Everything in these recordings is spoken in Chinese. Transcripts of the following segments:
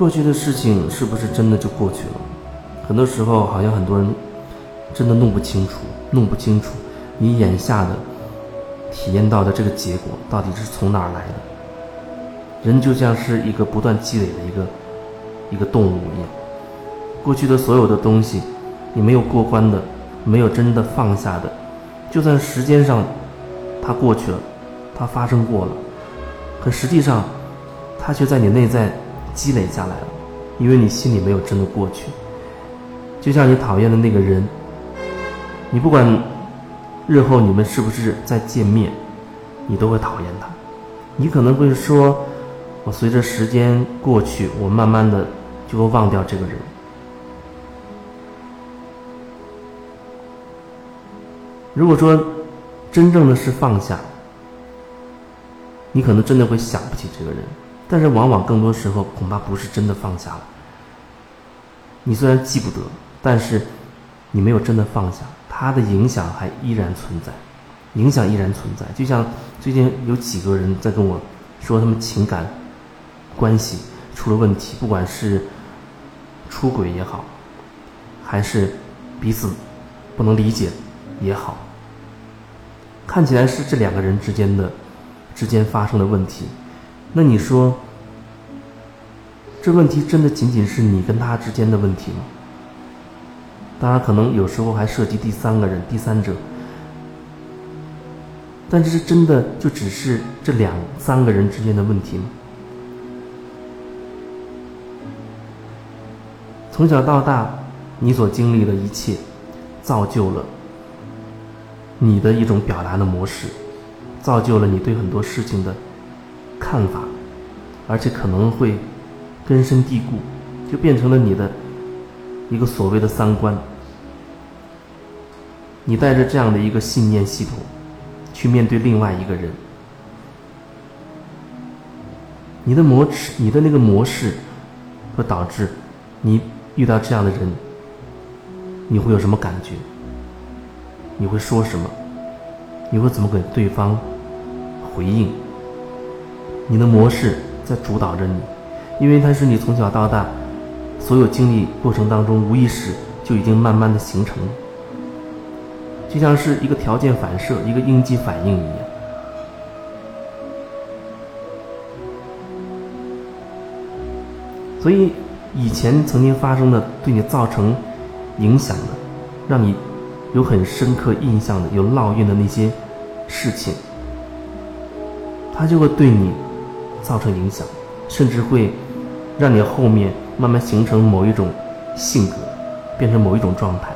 过去的事情是不是真的就过去了？很多时候，好像很多人真的弄不清楚，弄不清楚你眼下的体验到的这个结果到底是从哪儿来的。人就像是一个不断积累的一个一个动物一样，过去的所有的东西，你没有过关的，没有真的放下的，就算时间上它过去了，它发生过了，可实际上它却在你内在。积累下来了，因为你心里没有真的过去。就像你讨厌的那个人，你不管日后你们是不是再见面，你都会讨厌他。你可能会说：“我随着时间过去，我慢慢的就会忘掉这个人。”如果说真正的是放下，你可能真的会想不起这个人。但是往往更多时候恐怕不是真的放下了。你虽然记不得，但是你没有真的放下，它的影响还依然存在，影响依然存在。就像最近有几个人在跟我说，他们情感关系出了问题，不管是出轨也好，还是彼此不能理解也好，看起来是这两个人之间的之间发生的问题。那你说，这问题真的仅仅是你跟他之间的问题吗？当然，可能有时候还涉及第三个人、第三者。但这是真的就只是这两三个人之间的问题吗？从小到大，你所经历的一切，造就了你的一种表达的模式，造就了你对很多事情的。看法，而且可能会根深蒂固，就变成了你的一个所谓的三观。你带着这样的一个信念系统去面对另外一个人，你的模式，你的那个模式，会导致你遇到这样的人，你会有什么感觉？你会说什么？你会怎么给对方回应？你的模式在主导着你，因为它是你从小到大所有经历过程当中无意识就已经慢慢的形成了，就像是一个条件反射、一个应激反应一样。所以以前曾经发生的对你造成影响的，让你有很深刻印象的、有烙印的那些事情，它就会对你。造成影响，甚至会让你后面慢慢形成某一种性格，变成某一种状态。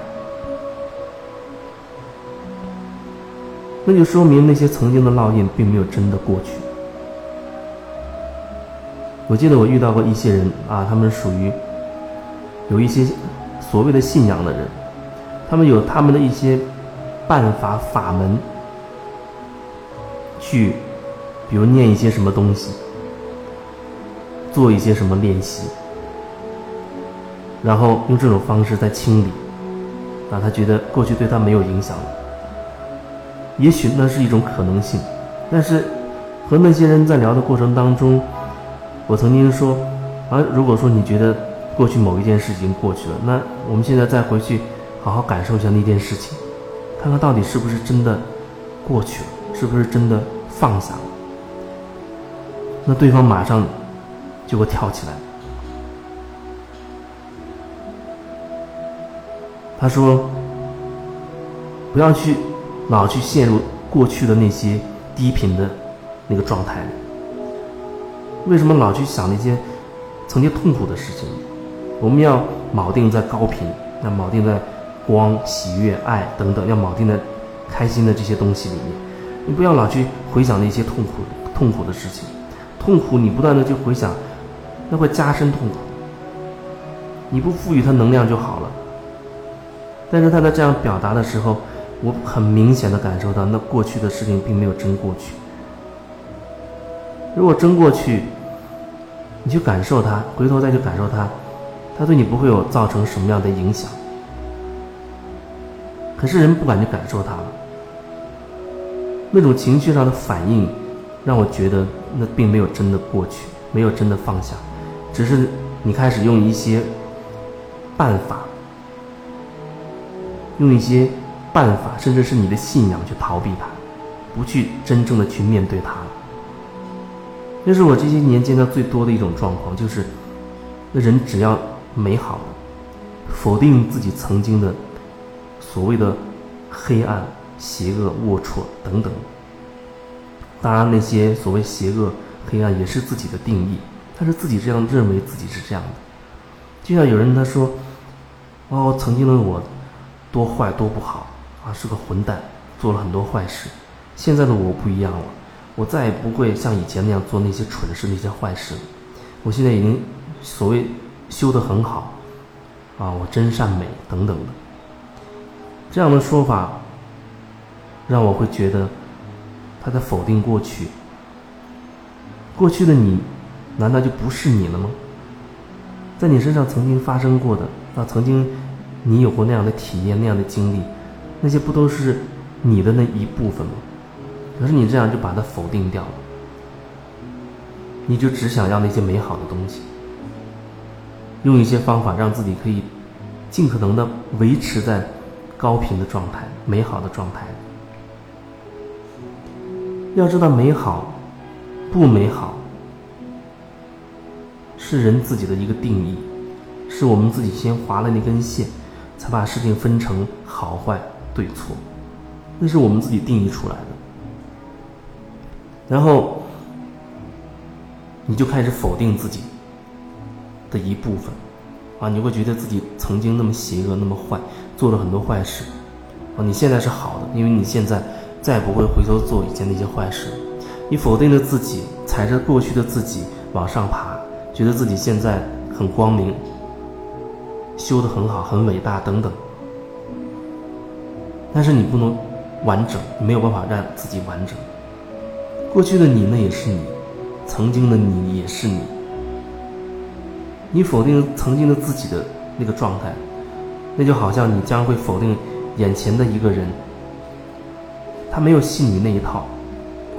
那就说明那些曾经的烙印并没有真的过去。我记得我遇到过一些人啊，他们属于有一些所谓的信仰的人，他们有他们的一些办法法门，去比如念一些什么东西。做一些什么练习，然后用这种方式在清理，啊，他觉得过去对他没有影响了。也许那是一种可能性，但是和那些人在聊的过程当中，我曾经说，啊，如果说你觉得过去某一件事已经过去了，那我们现在再回去好好感受一下那件事情，看看到底是不是真的过去了，是不是真的放下了。那对方马上。就会跳起来。他说：“不要去老去陷入过去的那些低频的那个状态里。为什么老去想那些曾经痛苦的事情？我们要铆定在高频，要铆定在光、喜悦、爱等等，要铆定在开心的这些东西里面。你不要老去回想那些痛苦、痛苦的事情。痛苦，你不断的去回想。”那会加深痛苦。你不赋予它能量就好了。但是他在这样表达的时候，我很明显的感受到，那过去的事情并没有真过去。如果真过去，你去感受它，回头再去感受它，它对你不会有造成什么样的影响。可是人不敢去感受它了，那种情绪上的反应，让我觉得那并没有真的过去，没有真的放下。只是你开始用一些办法，用一些办法，甚至是你的信仰去逃避它，不去真正的去面对它了。这是我这些年见到最多的一种状况，就是那人只要美好，否定自己曾经的所谓的黑暗、邪恶、龌龊等等。当然，那些所谓邪恶、黑暗也是自己的定义，他是自己这样认为自己是这样的。就像有人他说：“哦，曾经的我多坏多不好啊，是个混蛋，做了很多坏事。现在的我不一样了。”我再也不会像以前那样做那些蠢事、那些坏事了。我现在已经所谓修得很好，啊，我真善美等等的。这样的说法让我会觉得他在否定过去。过去的你难道就不是你了吗？在你身上曾经发生过的，啊，曾经你有过那样的体验、那样的经历，那些不都是你的那一部分吗？可是你这样就把它否定掉了，你就只想要那些美好的东西，用一些方法让自己可以尽可能的维持在高频的状态、美好的状态。要知道，美好不美好是人自己的一个定义，是我们自己先划了那根线，才把事情分成好坏对错，那是我们自己定义出来的。然后，你就开始否定自己的一部分，啊，你会觉得自己曾经那么邪恶、那么坏，做了很多坏事，啊，你现在是好的，因为你现在再也不会回头做以前那些坏事。你否定了自己，踩着过去的自己往上爬，觉得自己现在很光明，修得很好、很伟大等等。但是你不能完整，没有办法让自己完整。过去的你那也是你，曾经的你也是你。你否定曾经的自己的那个状态，那就好像你将会否定眼前的一个人，他没有信你那一套，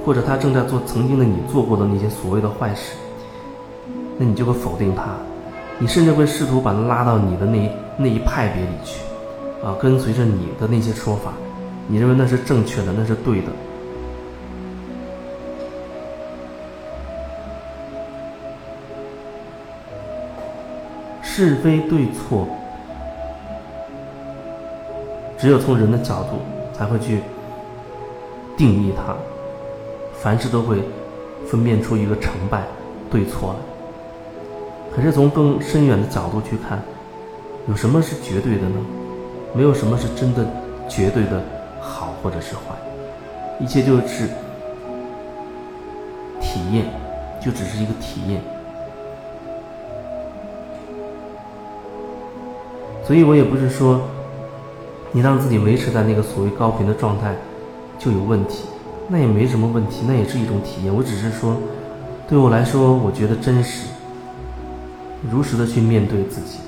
或者他正在做曾经的你做过的那些所谓的坏事，那你就会否定他，你甚至会试图把他拉到你的那那一派别里去，啊，跟随着你的那些说法，你认为那是正确的，那是对的。是非对错，只有从人的角度才会去定义它。凡事都会分辨出一个成败对错来。可是从更深远的角度去看，有什么是绝对的呢？没有什么是真的绝对的好或者是坏，一切就是体验，就只是一个体验。所以我也不是说，你让自己维持在那个所谓高频的状态就有问题，那也没什么问题，那也是一种体验。我只是说，对我来说，我觉得真实，如实的去面对自己，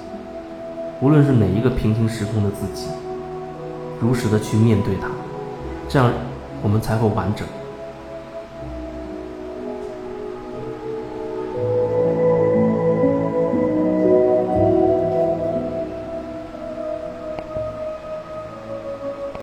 无论是哪一个平行时空的自己，如实的去面对它，这样我们才会完整。